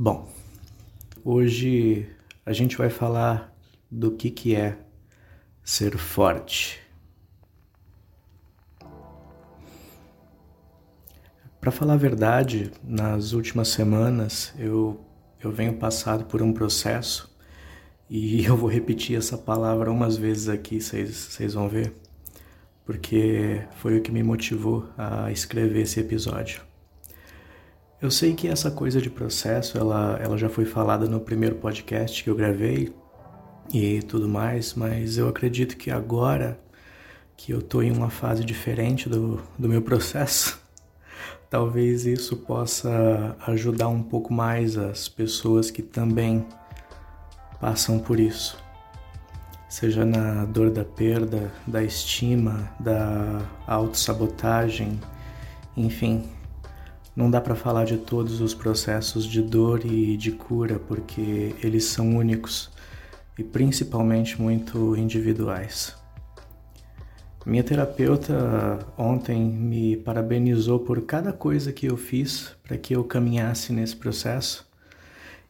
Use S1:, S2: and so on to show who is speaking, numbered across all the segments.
S1: Bom, hoje a gente vai falar do que, que é ser forte. Para falar a verdade, nas últimas semanas eu, eu venho passado por um processo e eu vou repetir essa palavra umas vezes aqui, vocês vão ver, porque foi o que me motivou a escrever esse episódio. Eu sei que essa coisa de processo, ela, ela já foi falada no primeiro podcast que eu gravei e tudo mais, mas eu acredito que agora que eu estou em uma fase diferente do, do meu processo, talvez isso possa ajudar um pouco mais as pessoas que também passam por isso. Seja na dor da perda, da estima, da autossabotagem, enfim, não dá para falar de todos os processos de dor e de cura porque eles são únicos e principalmente muito individuais. Minha terapeuta ontem me parabenizou por cada coisa que eu fiz para que eu caminhasse nesse processo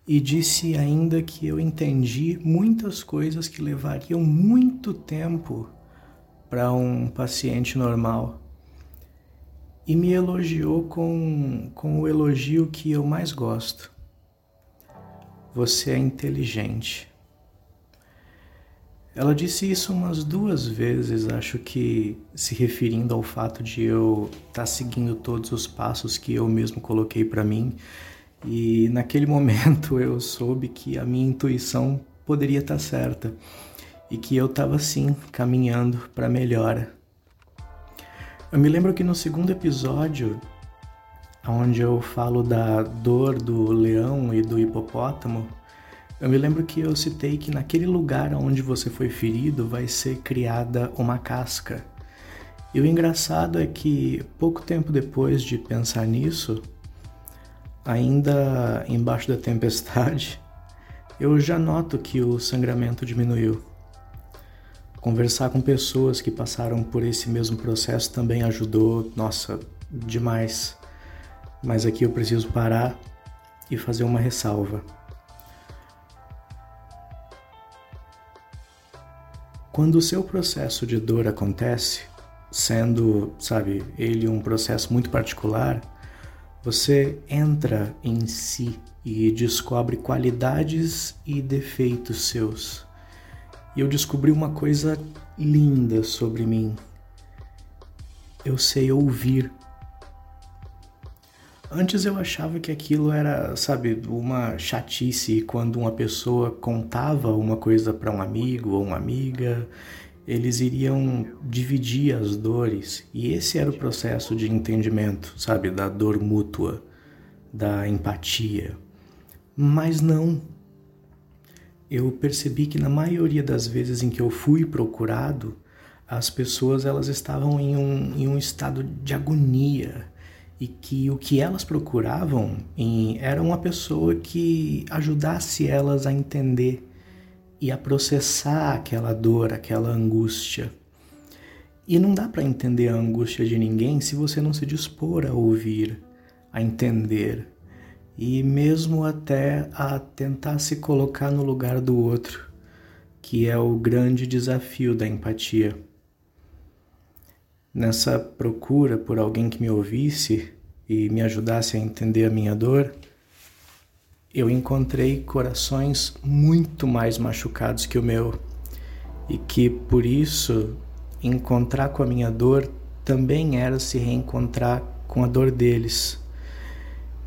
S1: e disse ainda que eu entendi muitas coisas que levariam muito tempo para um paciente normal e me elogiou com, com o elogio que eu mais gosto. Você é inteligente. Ela disse isso umas duas vezes, acho que se referindo ao fato de eu estar tá seguindo todos os passos que eu mesmo coloquei para mim. E naquele momento eu soube que a minha intuição poderia estar tá certa e que eu estava sim caminhando para melhora. Eu me lembro que no segundo episódio, onde eu falo da dor do leão e do hipopótamo, eu me lembro que eu citei que naquele lugar onde você foi ferido vai ser criada uma casca. E o engraçado é que pouco tempo depois de pensar nisso, ainda embaixo da tempestade, eu já noto que o sangramento diminuiu. Conversar com pessoas que passaram por esse mesmo processo também ajudou, nossa, demais. Mas aqui eu preciso parar e fazer uma ressalva. Quando o seu processo de dor acontece, sendo, sabe, ele um processo muito particular, você entra em si e descobre qualidades e defeitos seus e eu descobri uma coisa linda sobre mim. Eu sei ouvir. Antes eu achava que aquilo era, sabe, uma chatice quando uma pessoa contava uma coisa para um amigo ou uma amiga, eles iriam dividir as dores. E esse era o processo de entendimento, sabe, da dor mútua, da empatia. Mas não, eu percebi que na maioria das vezes em que eu fui procurado, as pessoas elas estavam em um, em um estado de agonia e que o que elas procuravam em, era uma pessoa que ajudasse elas a entender e a processar aquela dor, aquela angústia. E não dá para entender a angústia de ninguém se você não se dispor a ouvir, a entender, e mesmo até a tentar se colocar no lugar do outro, que é o grande desafio da empatia. Nessa procura por alguém que me ouvisse e me ajudasse a entender a minha dor, eu encontrei corações muito mais machucados que o meu e que por isso encontrar com a minha dor também era se reencontrar com a dor deles.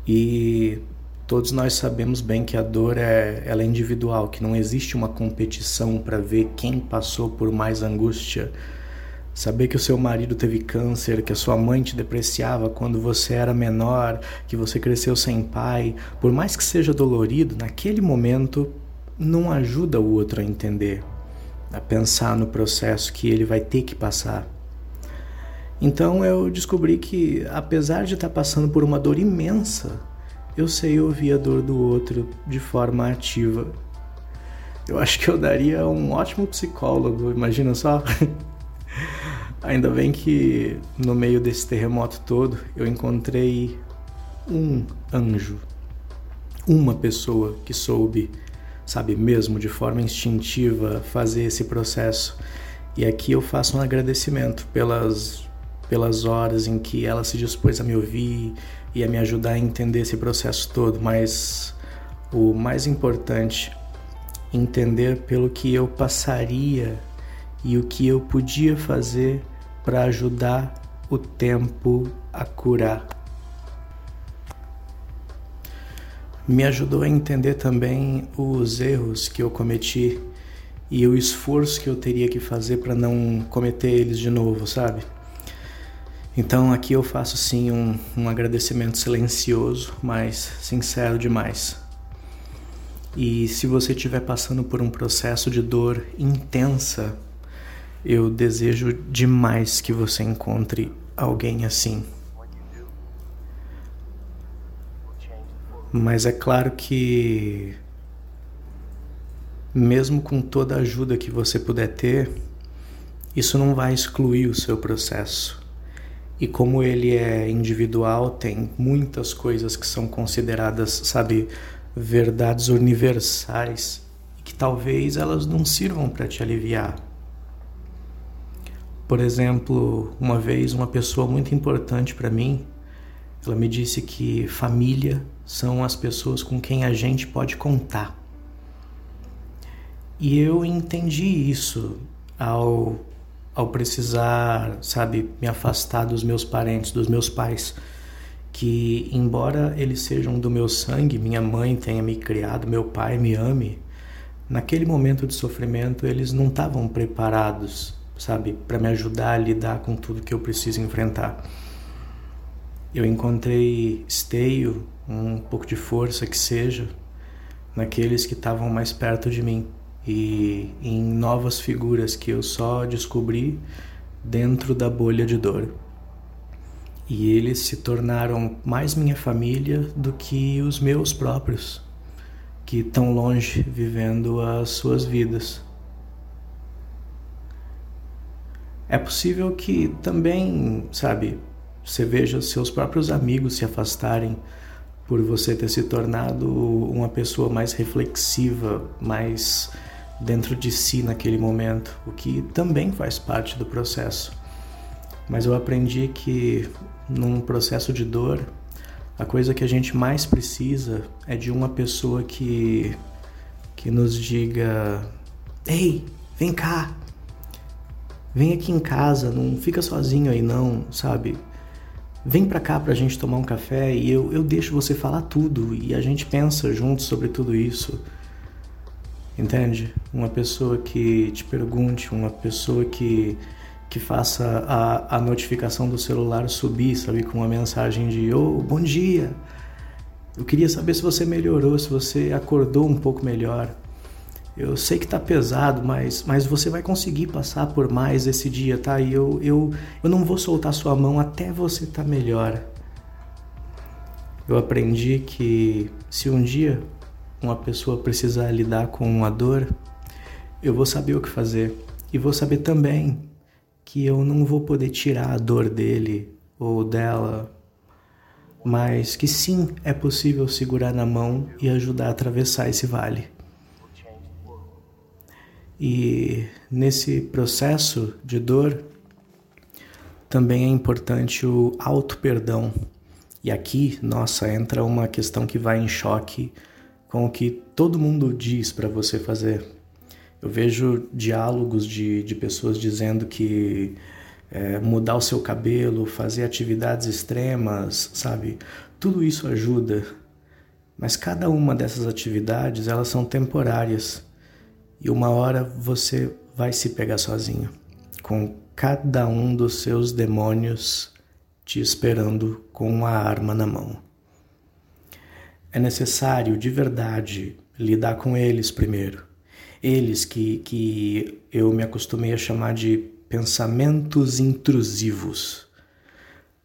S1: E todos nós sabemos bem que a dor é, ela é individual, que não existe uma competição para ver quem passou por mais angústia. Saber que o seu marido teve câncer, que a sua mãe te depreciava quando você era menor, que você cresceu sem pai, por mais que seja dolorido, naquele momento não ajuda o outro a entender, a pensar no processo que ele vai ter que passar. Então eu descobri que, apesar de estar passando por uma dor imensa, eu sei ouvir a dor do outro de forma ativa. Eu acho que eu daria um ótimo psicólogo, imagina só. Ainda bem que no meio desse terremoto todo eu encontrei um anjo. uma pessoa que soube, sabe, mesmo de forma instintiva fazer esse processo. E aqui eu faço um agradecimento pelas pelas horas em que ela se dispôs a me ouvir e a me ajudar a entender esse processo todo, mas o mais importante, entender pelo que eu passaria e o que eu podia fazer para ajudar o tempo a curar. Me ajudou a entender também os erros que eu cometi e o esforço que eu teria que fazer para não cometer eles de novo, sabe? Então aqui eu faço sim um, um agradecimento silencioso, mas sincero demais. E se você estiver passando por um processo de dor intensa, eu desejo demais que você encontre alguém assim. Mas é claro que, mesmo com toda a ajuda que você puder ter, isso não vai excluir o seu processo. E como ele é individual, tem muitas coisas que são consideradas, sabe, verdades universais e que talvez elas não sirvam para te aliviar. Por exemplo, uma vez uma pessoa muito importante para mim, ela me disse que família são as pessoas com quem a gente pode contar. E eu entendi isso ao ao precisar, sabe, me afastar dos meus parentes, dos meus pais, que embora eles sejam do meu sangue, minha mãe tenha me criado, meu pai me ame, naquele momento de sofrimento eles não estavam preparados, sabe, para me ajudar a lidar com tudo que eu preciso enfrentar. Eu encontrei esteio, um pouco de força que seja, naqueles que estavam mais perto de mim e em novas figuras que eu só descobri dentro da bolha de dor. E eles se tornaram mais minha família do que os meus próprios, que estão longe vivendo as suas vidas. É possível que também, sabe, você veja seus próprios amigos se afastarem por você ter se tornado uma pessoa mais reflexiva, mais dentro de si naquele momento, o que também faz parte do processo. Mas eu aprendi que num processo de dor, a coisa que a gente mais precisa é de uma pessoa que que nos diga: "Ei, vem cá. Vem aqui em casa, não fica sozinho aí não, sabe? Vem pra cá pra gente tomar um café e eu, eu deixo você falar tudo e a gente pensa juntos sobre tudo isso." Entende? Uma pessoa que te pergunte, uma pessoa que, que faça a, a notificação do celular subir, sabe? Com uma mensagem de: oh, bom dia! Eu queria saber se você melhorou, se você acordou um pouco melhor. Eu sei que tá pesado, mas, mas você vai conseguir passar por mais esse dia, tá? E eu, eu, eu não vou soltar sua mão até você tá melhor. Eu aprendi que se um dia uma pessoa precisar lidar com uma dor, eu vou saber o que fazer. E vou saber também que eu não vou poder tirar a dor dele ou dela, mas que sim é possível segurar na mão e ajudar a atravessar esse vale. E nesse processo de dor, também é importante o auto-perdão. E aqui, nossa, entra uma questão que vai em choque com o que todo mundo diz para você fazer. Eu vejo diálogos de, de pessoas dizendo que é, mudar o seu cabelo, fazer atividades extremas, sabe? Tudo isso ajuda. Mas cada uma dessas atividades, elas são temporárias. E uma hora você vai se pegar sozinho, com cada um dos seus demônios te esperando com uma arma na mão. É necessário de verdade lidar com eles primeiro. Eles que, que eu me acostumei a chamar de pensamentos intrusivos.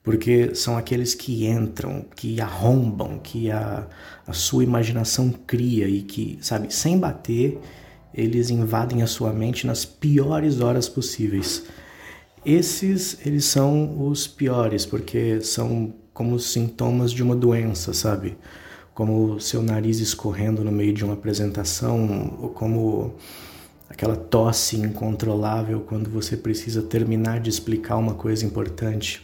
S1: Porque são aqueles que entram, que arrombam, que a, a sua imaginação cria e que, sabe, sem bater, eles invadem a sua mente nas piores horas possíveis. Esses, eles são os piores, porque são como sintomas de uma doença, sabe? Como seu nariz escorrendo no meio de uma apresentação, ou como aquela tosse incontrolável quando você precisa terminar de explicar uma coisa importante.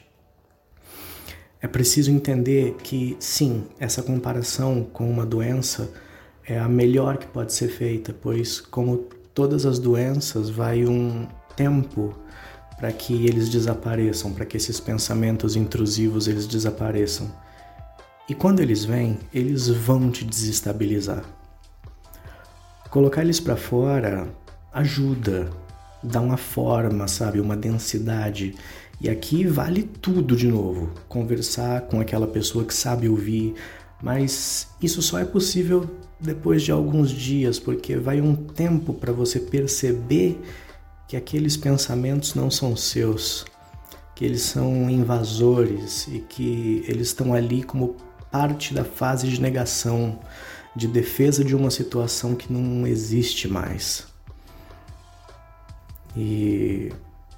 S1: É preciso entender que, sim, essa comparação com uma doença é a melhor que pode ser feita, pois, como todas as doenças, vai um tempo para que eles desapareçam, para que esses pensamentos intrusivos eles desapareçam. E quando eles vêm, eles vão te desestabilizar. Colocar eles para fora ajuda, dá uma forma, sabe, uma densidade. E aqui vale tudo de novo. Conversar com aquela pessoa que sabe ouvir, mas isso só é possível depois de alguns dias, porque vai um tempo para você perceber que aqueles pensamentos não são seus, que eles são invasores e que eles estão ali como parte da fase de negação, de defesa de uma situação que não existe mais. E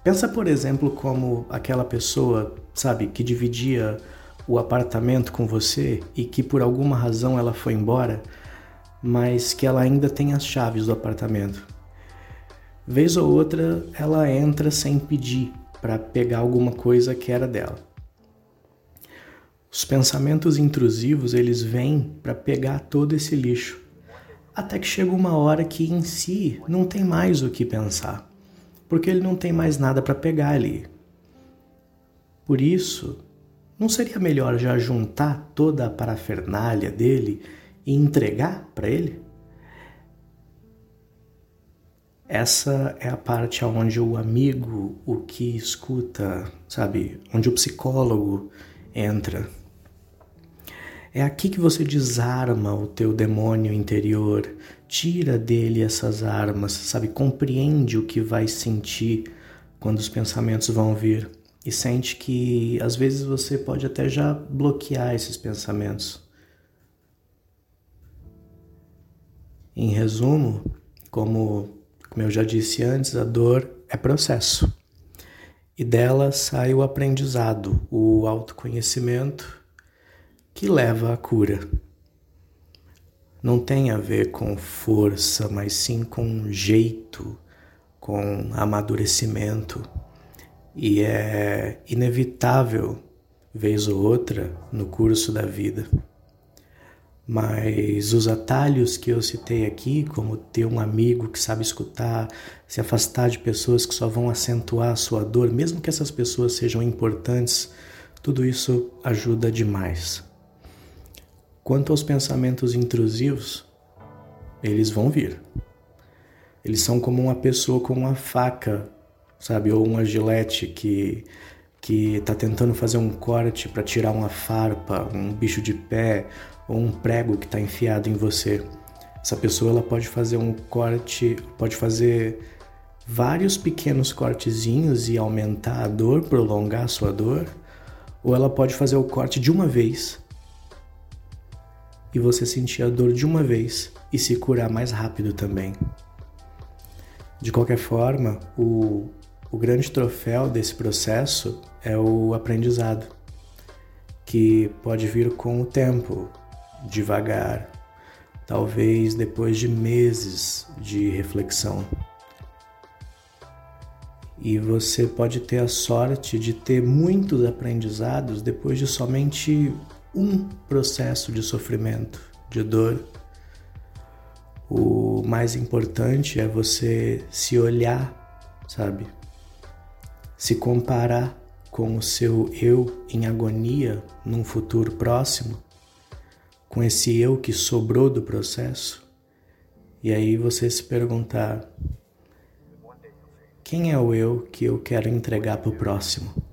S1: pensa, por exemplo, como aquela pessoa, sabe, que dividia o apartamento com você e que por alguma razão ela foi embora, mas que ela ainda tem as chaves do apartamento. Vez ou outra ela entra sem pedir para pegar alguma coisa que era dela. Os pensamentos intrusivos, eles vêm para pegar todo esse lixo. Até que chega uma hora que em si não tem mais o que pensar, porque ele não tem mais nada para pegar ali. Por isso, não seria melhor já juntar toda a parafernália dele e entregar para ele? Essa é a parte onde o amigo, o que escuta, sabe, onde o psicólogo entra. É aqui que você desarma o teu demônio interior, tira dele essas armas, sabe? Compreende o que vai sentir quando os pensamentos vão vir e sente que às vezes você pode até já bloquear esses pensamentos. Em resumo, como, como eu já disse antes, a dor é processo. E dela sai o aprendizado, o autoconhecimento que leva à cura. Não tem a ver com força, mas sim com jeito, com amadurecimento. E é inevitável, vez ou outra, no curso da vida. Mas os atalhos que eu citei aqui, como ter um amigo que sabe escutar, se afastar de pessoas que só vão acentuar a sua dor, mesmo que essas pessoas sejam importantes, tudo isso ajuda demais. Quanto aos pensamentos intrusivos, eles vão vir. Eles são como uma pessoa com uma faca, sabe, ou uma gilete que que está tentando fazer um corte para tirar uma farpa, um bicho de pé ou um prego que está enfiado em você. Essa pessoa ela pode fazer um corte, pode fazer vários pequenos cortezinhos e aumentar a dor, prolongar a sua dor, ou ela pode fazer o corte de uma vez e você sentir a dor de uma vez e se curar mais rápido também. De qualquer forma, o, o grande troféu desse processo é o aprendizado, que pode vir com o tempo, devagar, talvez depois de meses de reflexão. E você pode ter a sorte de ter muitos aprendizados depois de somente um processo de sofrimento, de dor. O mais importante é você se olhar, sabe? Se comparar com o seu eu em agonia num futuro próximo, com esse eu que sobrou do processo, e aí você se perguntar: quem é o eu que eu quero entregar para o próximo?